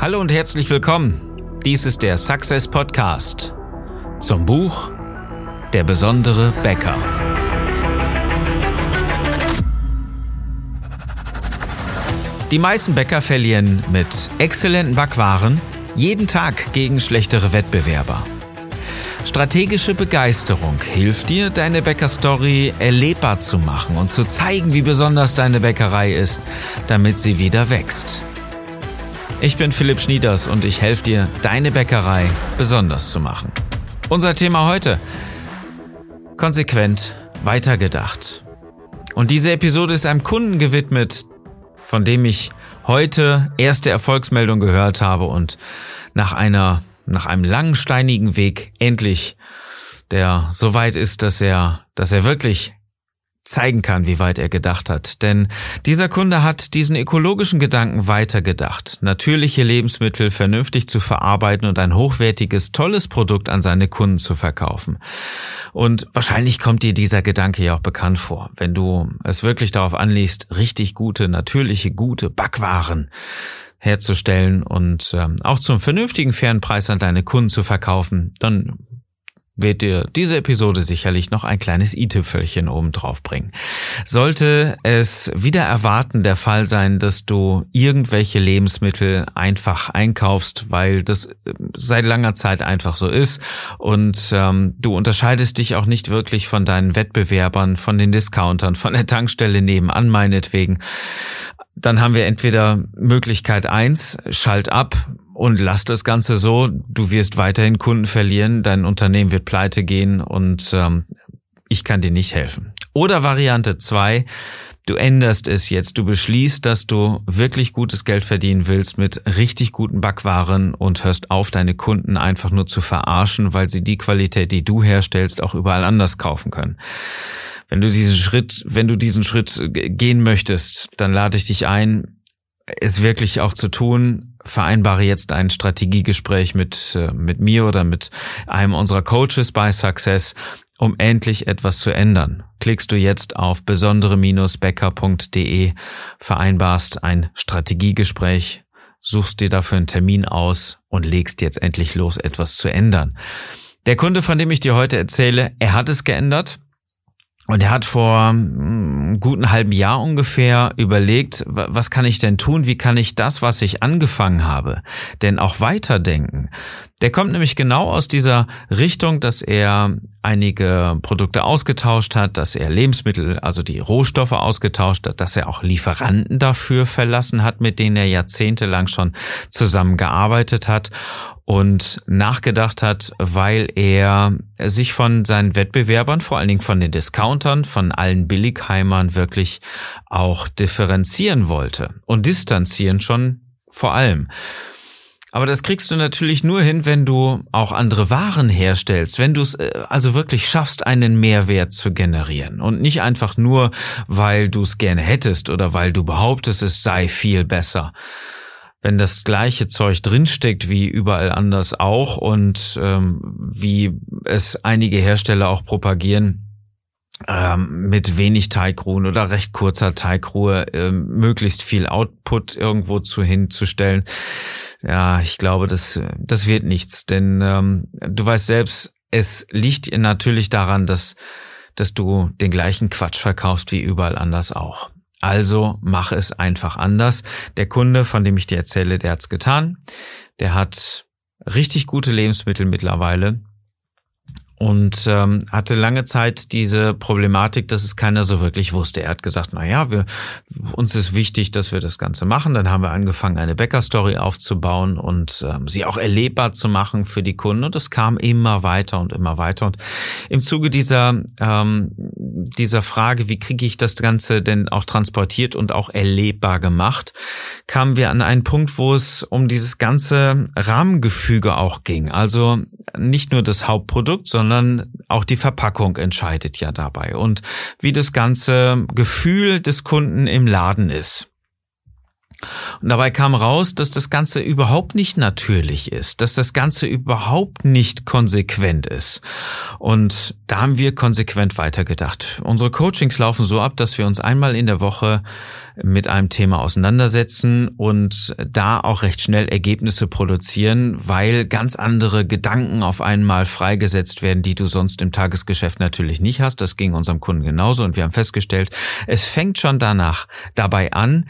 Hallo und herzlich willkommen. Dies ist der Success Podcast zum Buch Der besondere Bäcker. Die meisten Bäcker verlieren mit exzellenten Backwaren jeden Tag gegen schlechtere Wettbewerber. Strategische Begeisterung hilft dir, deine Bäckerstory erlebbar zu machen und zu zeigen, wie besonders deine Bäckerei ist, damit sie wieder wächst. Ich bin Philipp Schnieders und ich helfe dir, deine Bäckerei besonders zu machen. Unser Thema heute. Konsequent weitergedacht. Und diese Episode ist einem Kunden gewidmet, von dem ich heute erste Erfolgsmeldung gehört habe und nach einer, nach einem langen steinigen Weg endlich der so weit ist, dass er, dass er wirklich zeigen kann, wie weit er gedacht hat. Denn dieser Kunde hat diesen ökologischen Gedanken weitergedacht, natürliche Lebensmittel vernünftig zu verarbeiten und ein hochwertiges, tolles Produkt an seine Kunden zu verkaufen. Und wahrscheinlich kommt dir dieser Gedanke ja auch bekannt vor, wenn du es wirklich darauf anlegst, richtig gute, natürliche, gute Backwaren herzustellen und ähm, auch zum vernünftigen fairen Preis an deine Kunden zu verkaufen, dann wird dir diese Episode sicherlich noch ein kleines i-Tüpfelchen oben drauf bringen. Sollte es wieder erwarten der Fall sein, dass du irgendwelche Lebensmittel einfach einkaufst, weil das äh, seit langer Zeit einfach so ist und ähm, du unterscheidest dich auch nicht wirklich von deinen Wettbewerbern, von den Discountern, von der Tankstelle nebenan meinetwegen, dann haben wir entweder Möglichkeit eins, schalt ab und lass das Ganze so, du wirst weiterhin Kunden verlieren, dein Unternehmen wird pleite gehen und ähm, ich kann dir nicht helfen. Oder Variante zwei, du änderst es jetzt, du beschließt, dass du wirklich gutes Geld verdienen willst mit richtig guten Backwaren und hörst auf, deine Kunden einfach nur zu verarschen, weil sie die Qualität, die du herstellst, auch überall anders kaufen können. Wenn du diesen Schritt, wenn du diesen Schritt gehen möchtest, dann lade ich dich ein, es wirklich auch zu tun. Vereinbare jetzt ein Strategiegespräch mit, äh, mit mir oder mit einem unserer Coaches bei Success, um endlich etwas zu ändern. Klickst du jetzt auf besondere-becker.de, vereinbarst ein Strategiegespräch, suchst dir dafür einen Termin aus und legst jetzt endlich los, etwas zu ändern. Der Kunde, von dem ich dir heute erzähle, er hat es geändert. Und er hat vor guten halben Jahr ungefähr überlegt, was kann ich denn tun? Wie kann ich das, was ich angefangen habe, denn auch weiterdenken? Der kommt nämlich genau aus dieser Richtung, dass er einige Produkte ausgetauscht hat, dass er Lebensmittel, also die Rohstoffe ausgetauscht hat, dass er auch Lieferanten dafür verlassen hat, mit denen er jahrzehntelang schon zusammengearbeitet hat und nachgedacht hat, weil er sich von seinen Wettbewerbern, vor allen Dingen von den Discountern, von allen Billigheimern wirklich auch differenzieren wollte und distanzieren schon vor allem. Aber das kriegst du natürlich nur hin, wenn du auch andere Waren herstellst, wenn du es äh, also wirklich schaffst, einen Mehrwert zu generieren und nicht einfach nur, weil du es gerne hättest oder weil du behauptest, es sei viel besser. Wenn das gleiche Zeug drinsteckt wie überall anders auch und ähm, wie es einige Hersteller auch propagieren, ähm, mit wenig Teigruhen oder recht kurzer Teigruhe ähm, möglichst viel Output irgendwo zu hinzustellen, ja, ich glaube, das, das wird nichts, denn ähm, du weißt selbst, es liegt natürlich daran, dass, dass du den gleichen Quatsch verkaufst wie überall anders auch. Also mach es einfach anders. Der Kunde, von dem ich dir erzähle, der hat's getan. Der hat richtig gute Lebensmittel mittlerweile und ähm, hatte lange Zeit diese Problematik, dass es keiner so wirklich wusste. Er hat gesagt, na ja, wir, uns ist wichtig, dass wir das Ganze machen. Dann haben wir angefangen, eine Bäckerstory aufzubauen und ähm, sie auch erlebbar zu machen für die Kunden. Und es kam immer weiter und immer weiter. Und im Zuge dieser ähm, dieser Frage, wie kriege ich das Ganze denn auch transportiert und auch erlebbar gemacht, kamen wir an einen Punkt, wo es um dieses ganze Rahmengefüge auch ging. Also nicht nur das Hauptprodukt, sondern auch die Verpackung entscheidet ja dabei und wie das ganze Gefühl des Kunden im Laden ist. Und dabei kam raus, dass das Ganze überhaupt nicht natürlich ist, dass das Ganze überhaupt nicht konsequent ist. Und da haben wir konsequent weitergedacht. Unsere Coachings laufen so ab, dass wir uns einmal in der Woche mit einem Thema auseinandersetzen und da auch recht schnell Ergebnisse produzieren, weil ganz andere Gedanken auf einmal freigesetzt werden, die du sonst im Tagesgeschäft natürlich nicht hast. Das ging unserem Kunden genauso und wir haben festgestellt, es fängt schon danach dabei an,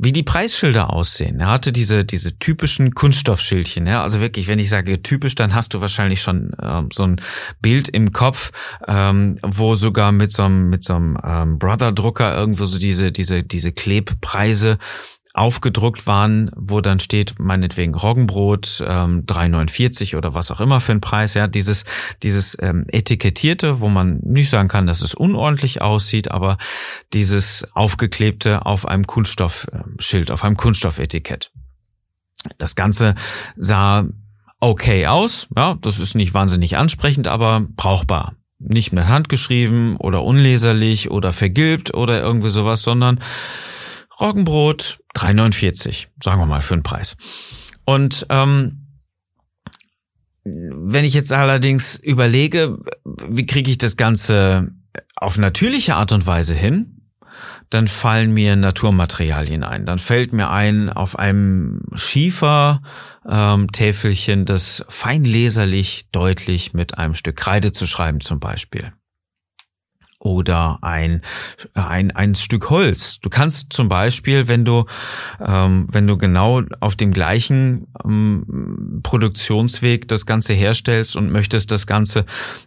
wie die Preisschilder aussehen. Er hatte diese, diese typischen Kunststoffschildchen. Ja? Also wirklich, wenn ich sage typisch, dann hast du wahrscheinlich schon ähm, so ein Bild im Kopf, ähm, wo sogar mit so einem, mit so einem ähm, Brother-Drucker irgendwo so diese, diese, diese Klebpreise aufgedruckt waren, wo dann steht, meinetwegen Roggenbrot, ähm, 3,49 oder was auch immer für ein Preis, ja, dieses, dieses ähm, Etikettierte, wo man nicht sagen kann, dass es unordentlich aussieht, aber dieses aufgeklebte auf einem Kunststoffschild, auf einem Kunststoffetikett. Das Ganze sah okay aus, ja, das ist nicht wahnsinnig ansprechend, aber brauchbar. Nicht mit Hand geschrieben oder unleserlich oder vergilbt oder irgendwie sowas, sondern Roggenbrot 3,49, sagen wir mal für den Preis. Und ähm, wenn ich jetzt allerdings überlege, wie kriege ich das Ganze auf natürliche Art und Weise hin, dann fallen mir Naturmaterialien ein. Dann fällt mir ein, auf einem Schiefer ähm, das fein leserlich deutlich mit einem Stück Kreide zu schreiben zum Beispiel oder ein, ein, ein Stück Holz. Du kannst zum Beispiel, wenn du, ähm, wenn du genau auf dem gleichen ähm, Produktionsweg das Ganze herstellst und möchtest das Ganze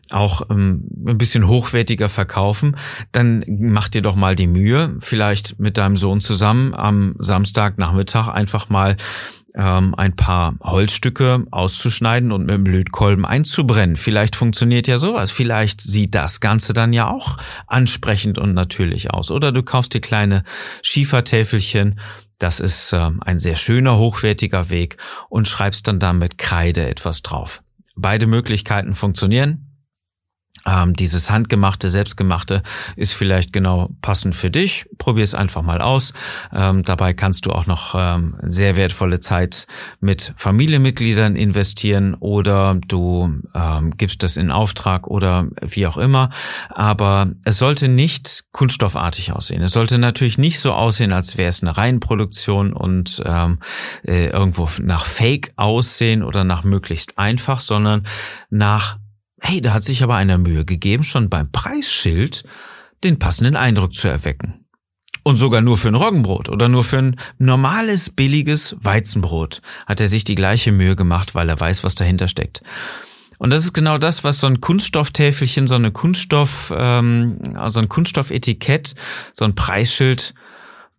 auch ähm, ein bisschen hochwertiger verkaufen, dann mach dir doch mal die Mühe, vielleicht mit deinem Sohn zusammen am Samstagnachmittag einfach mal ähm, ein paar Holzstücke auszuschneiden und mit dem Lötkolben einzubrennen. Vielleicht funktioniert ja sowas. Vielleicht sieht das Ganze dann ja auch ansprechend und natürlich aus. Oder du kaufst dir kleine Schiefertäfelchen. Das ist ähm, ein sehr schöner, hochwertiger Weg und schreibst dann da mit Kreide etwas drauf. Beide Möglichkeiten funktionieren. Ähm, dieses handgemachte, selbstgemachte ist vielleicht genau passend für dich. Probier es einfach mal aus. Ähm, dabei kannst du auch noch ähm, sehr wertvolle Zeit mit Familienmitgliedern investieren oder du ähm, gibst das in Auftrag oder wie auch immer. Aber es sollte nicht kunststoffartig aussehen. Es sollte natürlich nicht so aussehen, als wäre es eine Reihenproduktion und ähm, äh, irgendwo nach Fake aussehen oder nach möglichst einfach, sondern nach Hey, da hat sich aber einer Mühe gegeben, schon beim Preisschild den passenden Eindruck zu erwecken. Und sogar nur für ein Roggenbrot oder nur für ein normales, billiges Weizenbrot hat er sich die gleiche Mühe gemacht, weil er weiß, was dahinter steckt. Und das ist genau das, was so ein Kunststofftäfelchen, so eine Kunststoff, ähm, also ein Kunststoffetikett, so ein Preisschild,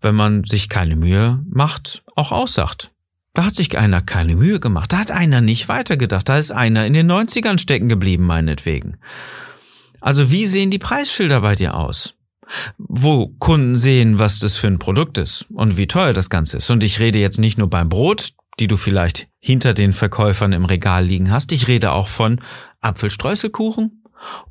wenn man sich keine Mühe macht, auch aussagt. Da hat sich einer keine Mühe gemacht. Da hat einer nicht weitergedacht. Da ist einer in den 90ern stecken geblieben, meinetwegen. Also wie sehen die Preisschilder bei dir aus? Wo Kunden sehen, was das für ein Produkt ist und wie teuer das Ganze ist. Und ich rede jetzt nicht nur beim Brot, die du vielleicht hinter den Verkäufern im Regal liegen hast. Ich rede auch von Apfelstreuselkuchen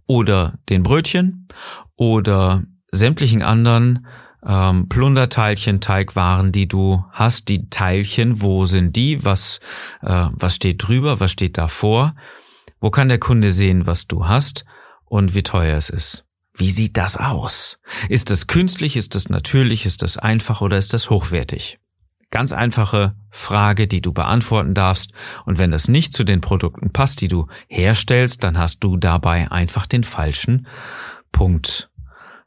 oder den Brötchen oder sämtlichen anderen ähm, Plunderteilchen, Teigwaren, die du hast, die Teilchen, wo sind die, was, äh, was steht drüber, was steht davor, wo kann der Kunde sehen, was du hast und wie teuer es ist. Wie sieht das aus? Ist das künstlich, ist das natürlich, ist das einfach oder ist das hochwertig? Ganz einfache Frage, die du beantworten darfst. Und wenn das nicht zu den Produkten passt, die du herstellst, dann hast du dabei einfach den falschen Punkt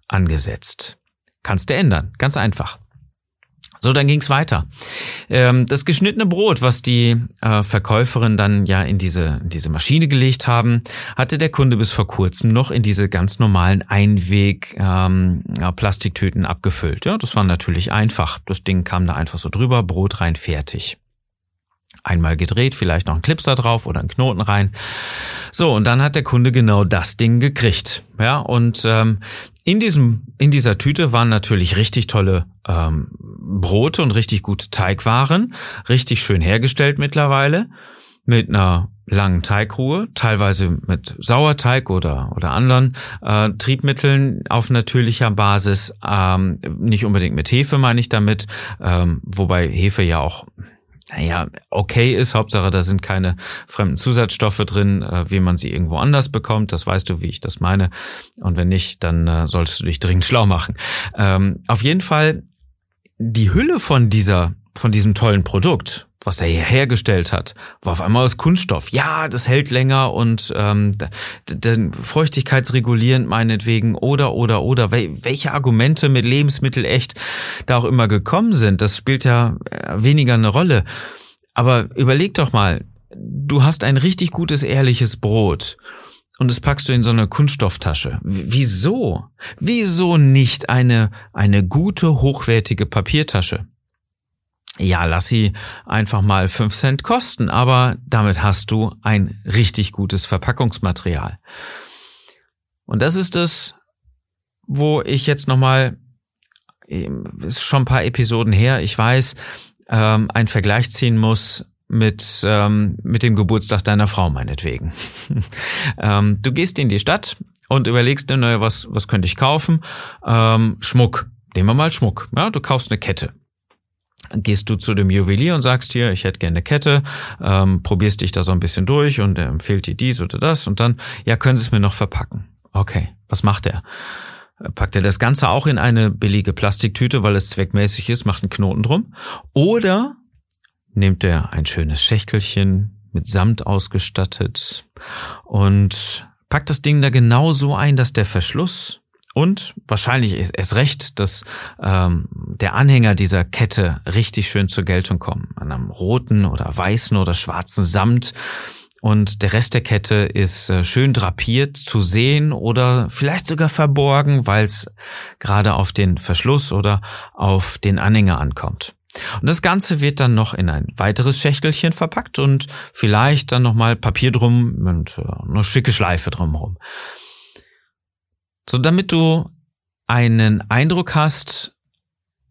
angesetzt. Kannst du ändern. Ganz einfach. So, dann ging's weiter. Ähm, das geschnittene Brot, was die äh, Verkäuferin dann ja in diese, in diese Maschine gelegt haben, hatte der Kunde bis vor kurzem noch in diese ganz normalen Einweg-Plastiktüten ähm, abgefüllt. Ja, das war natürlich einfach. Das Ding kam da einfach so drüber, Brot rein, fertig einmal gedreht, vielleicht noch ein Clipser drauf oder einen Knoten rein. So, und dann hat der Kunde genau das Ding gekriegt. Ja, und ähm, in diesem, in dieser Tüte waren natürlich richtig tolle ähm, Brote und richtig gute Teigwaren, richtig schön hergestellt mittlerweile, mit einer langen Teigruhe, teilweise mit Sauerteig oder, oder anderen äh, Triebmitteln auf natürlicher Basis, ähm, nicht unbedingt mit Hefe meine ich damit, ähm, wobei Hefe ja auch naja, okay ist. Hauptsache, da sind keine fremden Zusatzstoffe drin, äh, wie man sie irgendwo anders bekommt. Das weißt du, wie ich das meine. Und wenn nicht, dann äh, solltest du dich dringend schlau machen. Ähm, auf jeden Fall, die Hülle von dieser, von diesem tollen Produkt, was er hier hergestellt hat, war auf einmal aus Kunststoff. Ja, das hält länger und ähm, denn feuchtigkeitsregulierend meinetwegen oder oder oder welche Argumente mit Lebensmittel echt da auch immer gekommen sind, das spielt ja äh, weniger eine Rolle. Aber überleg doch mal, du hast ein richtig gutes ehrliches Brot und das packst du in so eine Kunststofftasche. Wieso? Wieso nicht eine eine gute hochwertige Papiertasche? Ja, lass sie einfach mal fünf Cent kosten, aber damit hast du ein richtig gutes Verpackungsmaterial. Und das ist es, wo ich jetzt nochmal, ist schon ein paar Episoden her, ich weiß, ähm, einen Vergleich ziehen muss mit, ähm, mit dem Geburtstag deiner Frau meinetwegen. ähm, du gehst in die Stadt und überlegst dir, naja, was, was könnte ich kaufen? Ähm, Schmuck. Nehmen wir mal Schmuck. Ja, du kaufst eine Kette gehst du zu dem Juwelier und sagst hier, ich hätte gerne eine Kette, ähm, probierst dich da so ein bisschen durch und er empfiehlt dir dies oder das und dann, ja, können Sie es mir noch verpacken. Okay, was macht er? Packt er das Ganze auch in eine billige Plastiktüte, weil es zweckmäßig ist, macht einen Knoten drum? Oder nimmt er ein schönes Schächtelchen mit Samt ausgestattet und packt das Ding da genau so ein, dass der Verschluss und wahrscheinlich ist es recht, dass ähm, der Anhänger dieser Kette richtig schön zur Geltung kommt. An einem roten oder weißen oder schwarzen Samt. Und der Rest der Kette ist äh, schön drapiert zu sehen oder vielleicht sogar verborgen, weil es gerade auf den Verschluss oder auf den Anhänger ankommt. Und das Ganze wird dann noch in ein weiteres Schächtelchen verpackt und vielleicht dann nochmal Papier drum und äh, eine schicke Schleife drumherum. So damit du einen Eindruck hast,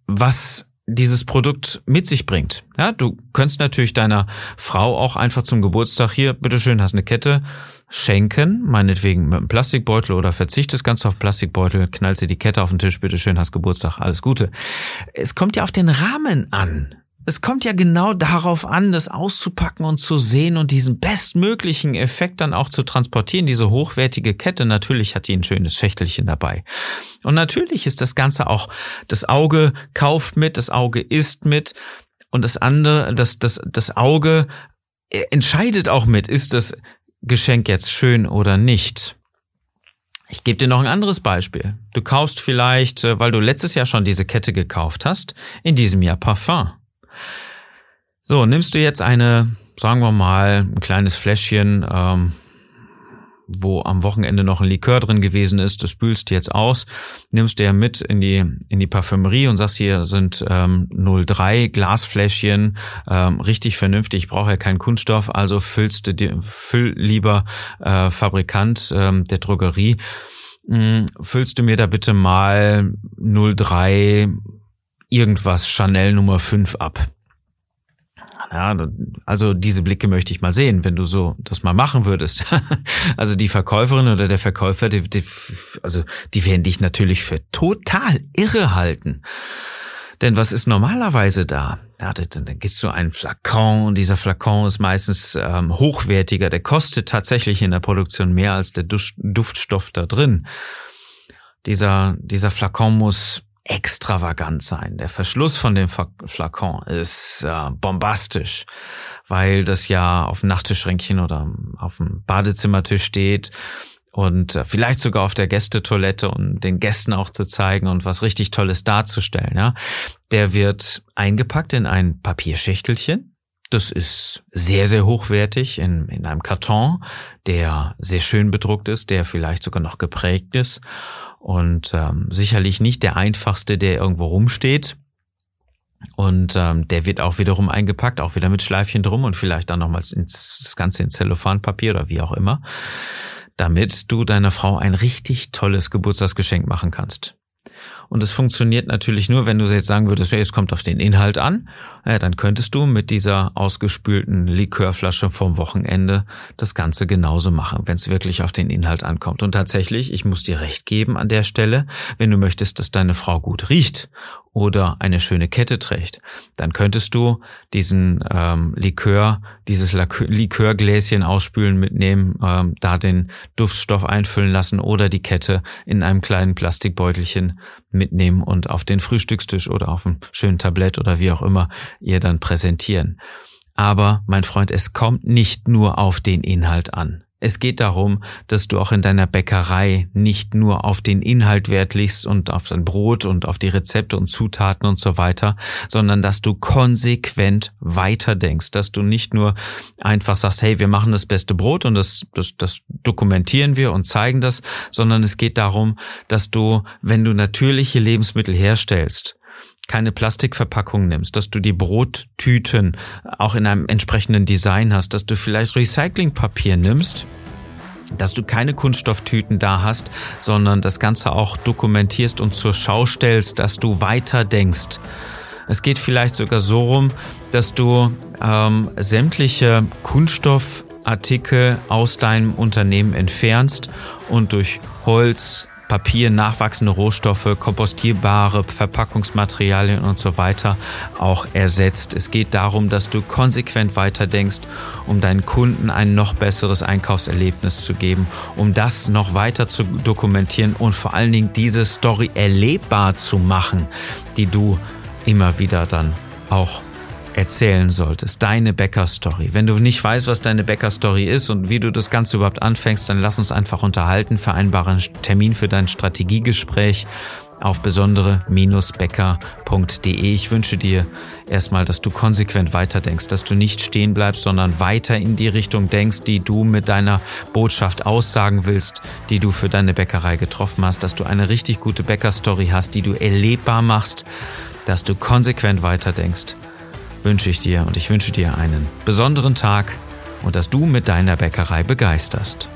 was dieses Produkt mit sich bringt. Ja, du könntest natürlich deiner Frau auch einfach zum Geburtstag hier, bitteschön, hast eine Kette, schenken, meinetwegen mit einem Plastikbeutel oder verzichtest ganz auf Plastikbeutel, knallst dir die Kette auf den Tisch, bitteschön, hast Geburtstag, alles Gute. Es kommt ja auf den Rahmen an. Es kommt ja genau darauf an, das auszupacken und zu sehen und diesen bestmöglichen Effekt dann auch zu transportieren. Diese hochwertige Kette, natürlich hat die ein schönes Schächtelchen dabei. Und natürlich ist das Ganze auch, das Auge kauft mit, das Auge isst mit und das andere, das, das, das Auge entscheidet auch mit, ist das Geschenk jetzt schön oder nicht. Ich gebe dir noch ein anderes Beispiel. Du kaufst vielleicht, äh, weil du letztes Jahr schon diese Kette gekauft hast, in diesem Jahr Parfum. So, nimmst du jetzt eine, sagen wir mal, ein kleines Fläschchen, ähm, wo am Wochenende noch ein Likör drin gewesen ist, das spülst du jetzt aus, nimmst ja mit in die, in die Parfümerie und sagst, hier sind ähm, 03 Glasfläschchen, ähm, richtig vernünftig, ich brauche ja keinen Kunststoff, also füllst du dir, füll lieber äh, Fabrikant ähm, der Drogerie, mh, hm, füllst du mir da bitte mal 03 irgendwas Chanel Nummer 5 ab. Ja, also diese Blicke möchte ich mal sehen, wenn du so das mal machen würdest. also die Verkäuferin oder der Verkäufer, die, die, also die werden dich natürlich für total irre halten. Denn was ist normalerweise da? Ja, dann, dann gibst du einen Flakon und dieser Flakon ist meistens ähm, hochwertiger. Der kostet tatsächlich in der Produktion mehr als der Duftstoff da drin. Dieser, dieser Flakon muss extravagant sein. Der Verschluss von dem Flakon ist äh, bombastisch, weil das ja auf dem Nachttischschränkchen oder auf dem Badezimmertisch steht und äh, vielleicht sogar auf der Gästetoilette, um den Gästen auch zu zeigen und was richtig Tolles darzustellen. Ja, der wird eingepackt in ein Papierschächtelchen. Das ist sehr, sehr hochwertig in, in einem Karton, der sehr schön bedruckt ist, der vielleicht sogar noch geprägt ist und ähm, sicherlich nicht der einfachste, der irgendwo rumsteht. Und ähm, der wird auch wiederum eingepackt, auch wieder mit Schleifchen drum und vielleicht dann nochmals ins, das Ganze in Zellophanpapier oder wie auch immer, damit du deiner Frau ein richtig tolles Geburtstagsgeschenk machen kannst. Und es funktioniert natürlich nur, wenn du jetzt sagen würdest, ja, es kommt auf den Inhalt an. Ja, dann könntest du mit dieser ausgespülten Likörflasche vom Wochenende das Ganze genauso machen, wenn es wirklich auf den Inhalt ankommt. Und tatsächlich, ich muss dir recht geben an der Stelle, wenn du möchtest, dass deine Frau gut riecht oder eine schöne Kette trägt, dann könntest du diesen ähm, Likör, dieses Likörgläschen ausspülen mitnehmen, ähm, da den Duftstoff einfüllen lassen oder die Kette in einem kleinen Plastikbeutelchen mitnehmen und auf den Frühstückstisch oder auf einem schönen Tablett oder wie auch immer ihr dann präsentieren. Aber, mein Freund, es kommt nicht nur auf den Inhalt an. Es geht darum, dass du auch in deiner Bäckerei nicht nur auf den Inhalt Wert legst und auf dein Brot und auf die Rezepte und Zutaten und so weiter, sondern dass du konsequent weiterdenkst, dass du nicht nur einfach sagst, hey, wir machen das beste Brot und das, das, das dokumentieren wir und zeigen das, sondern es geht darum, dass du, wenn du natürliche Lebensmittel herstellst, keine Plastikverpackung nimmst, dass du die Brottüten auch in einem entsprechenden Design hast, dass du vielleicht Recyclingpapier nimmst, dass du keine Kunststofftüten da hast, sondern das Ganze auch dokumentierst und zur Schau stellst, dass du weiter denkst. Es geht vielleicht sogar so rum, dass du ähm, sämtliche Kunststoffartikel aus deinem Unternehmen entfernst und durch Holz, Papier, nachwachsende Rohstoffe, kompostierbare Verpackungsmaterialien und so weiter auch ersetzt. Es geht darum, dass du konsequent weiterdenkst, um deinen Kunden ein noch besseres Einkaufserlebnis zu geben, um das noch weiter zu dokumentieren und vor allen Dingen diese Story erlebbar zu machen, die du immer wieder dann auch erzählen solltest, deine Bäcker-Story. Wenn du nicht weißt, was deine Bäcker-Story ist und wie du das Ganze überhaupt anfängst, dann lass uns einfach unterhalten, vereinbare einen Termin für dein Strategiegespräch auf besondere-becker.de. Ich wünsche dir erstmal, dass du konsequent weiterdenkst, dass du nicht stehen bleibst, sondern weiter in die Richtung denkst, die du mit deiner Botschaft aussagen willst, die du für deine Bäckerei getroffen hast, dass du eine richtig gute Bäcker-Story hast, die du erlebbar machst, dass du konsequent weiterdenkst wünsche ich dir und ich wünsche dir einen besonderen Tag und dass du mit deiner Bäckerei begeisterst.